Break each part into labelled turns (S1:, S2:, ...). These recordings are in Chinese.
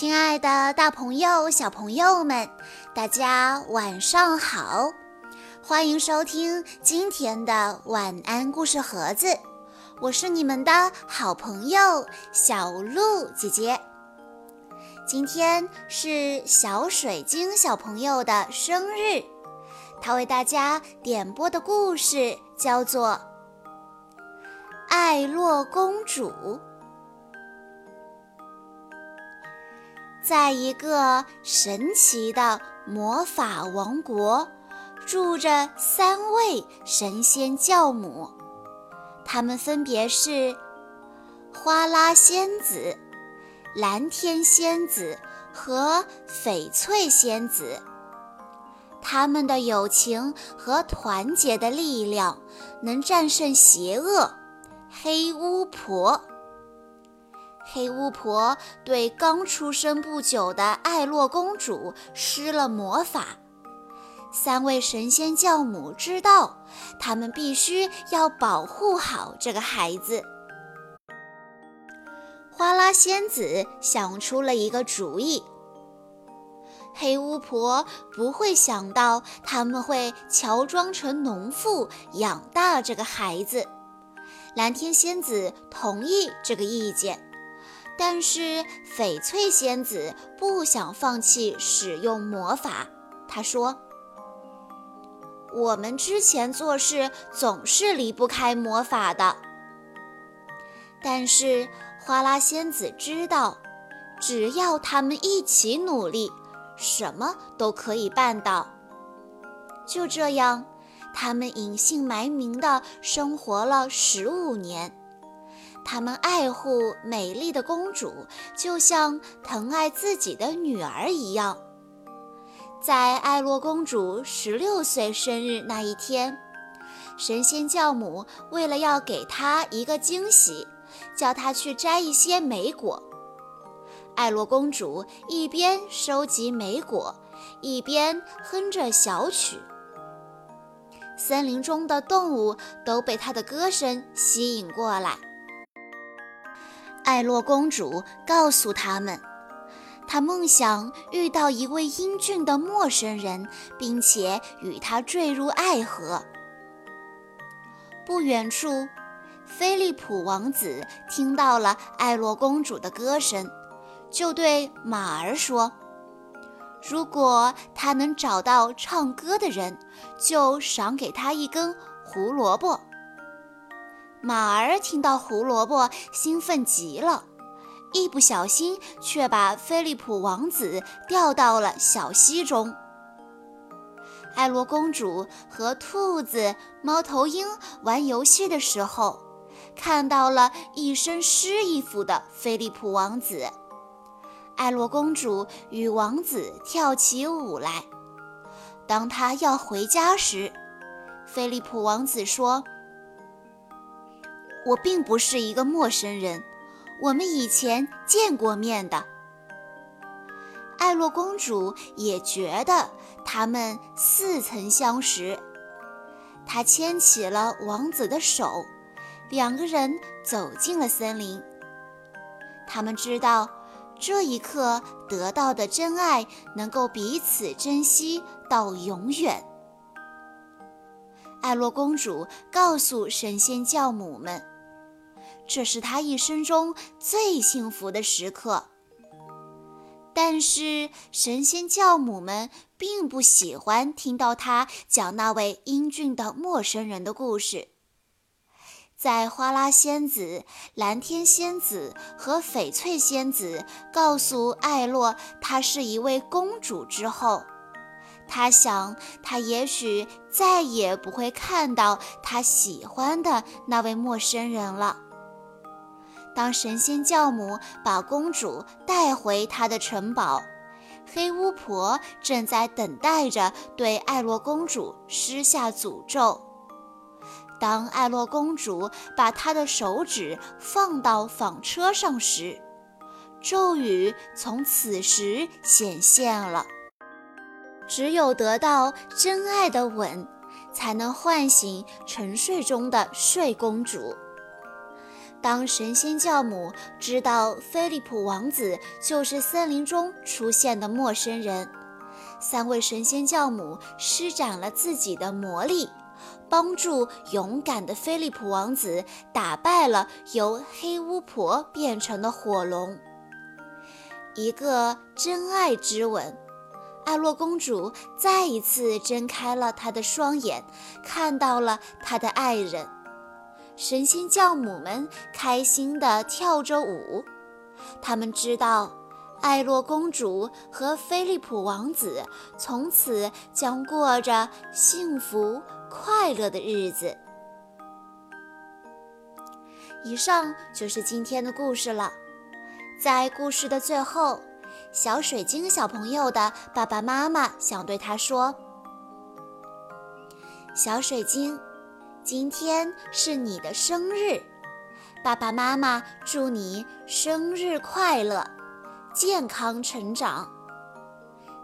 S1: 亲爱的，大朋友、小朋友们，大家晚上好！欢迎收听今天的晚安故事盒子，我是你们的好朋友小鹿姐姐。今天是小水晶小朋友的生日，他为大家点播的故事叫做《爱洛公主》。在一个神奇的魔法王国，住着三位神仙教母，她们分别是花拉仙子、蓝天仙子和翡翠仙子。他们的友情和团结的力量，能战胜邪恶黑巫婆。黑巫婆对刚出生不久的艾洛公主施了魔法。三位神仙教母知道，他们必须要保护好这个孩子。花拉仙子想出了一个主意：黑巫婆不会想到他们会乔装成农妇养大这个孩子。蓝天仙子同意这个意见。但是翡翠仙子不想放弃使用魔法。她说：“我们之前做事总是离不开魔法的。”但是花拉仙子知道，只要他们一起努力，什么都可以办到。就这样，他们隐姓埋名地生活了十五年。他们爱护美丽的公主，就像疼爱自己的女儿一样。在艾洛公主十六岁生日那一天，神仙教母为了要给她一个惊喜，叫她去摘一些莓果。艾洛公主一边收集莓果，一边哼着小曲。森林中的动物都被她的歌声吸引过来。艾洛公主告诉他们，她梦想遇到一位英俊的陌生人，并且与他坠入爱河。不远处，菲利普王子听到了艾洛公主的歌声，就对马儿说：“如果他能找到唱歌的人，就赏给他一根胡萝卜。”马儿听到胡萝卜，兴奋极了，一不小心却把菲利普王子掉到了小溪中。艾洛公主和兔子、猫头鹰玩游戏的时候，看到了一身湿衣服的菲利普王子。艾洛公主与王子跳起舞来。当他要回家时，菲利普王子说。我并不是一个陌生人，我们以前见过面的。艾洛公主也觉得他们似曾相识，她牵起了王子的手，两个人走进了森林。他们知道，这一刻得到的真爱能够彼此珍惜到永远。艾洛公主告诉神仙教母们。这是他一生中最幸福的时刻。但是神仙教母们并不喜欢听到他讲那位英俊的陌生人的故事。在花拉仙子、蓝天仙子和翡翠仙子告诉艾洛她是一位公主之后，他想，他也许再也不会看到他喜欢的那位陌生人了。当神仙教母把公主带回她的城堡，黑巫婆正在等待着对艾洛公主施下诅咒。当艾洛公主把她的手指放到纺车上时，咒语从此时显现了。只有得到真爱的吻，才能唤醒沉睡中的睡公主。当神仙教母知道菲利普王子就是森林中出现的陌生人，三位神仙教母施展了自己的魔力，帮助勇敢的菲利普王子打败了由黑巫婆变成的火龙。一个真爱之吻，艾洛公主再一次睁开了她的双眼，看到了她的爱人。神仙教母们开心地跳着舞，他们知道艾洛公主和菲利普王子从此将过着幸福快乐的日子。以上就是今天的故事了。在故事的最后，小水晶小朋友的爸爸妈妈想对他说：“小水晶。”今天是你的生日，爸爸妈妈祝你生日快乐，健康成长。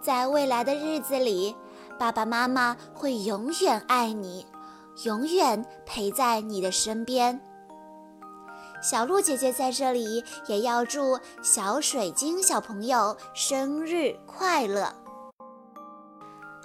S1: 在未来的日子里，爸爸妈妈会永远爱你，永远陪在你的身边。小鹿姐姐在这里也要祝小水晶小朋友生日快乐。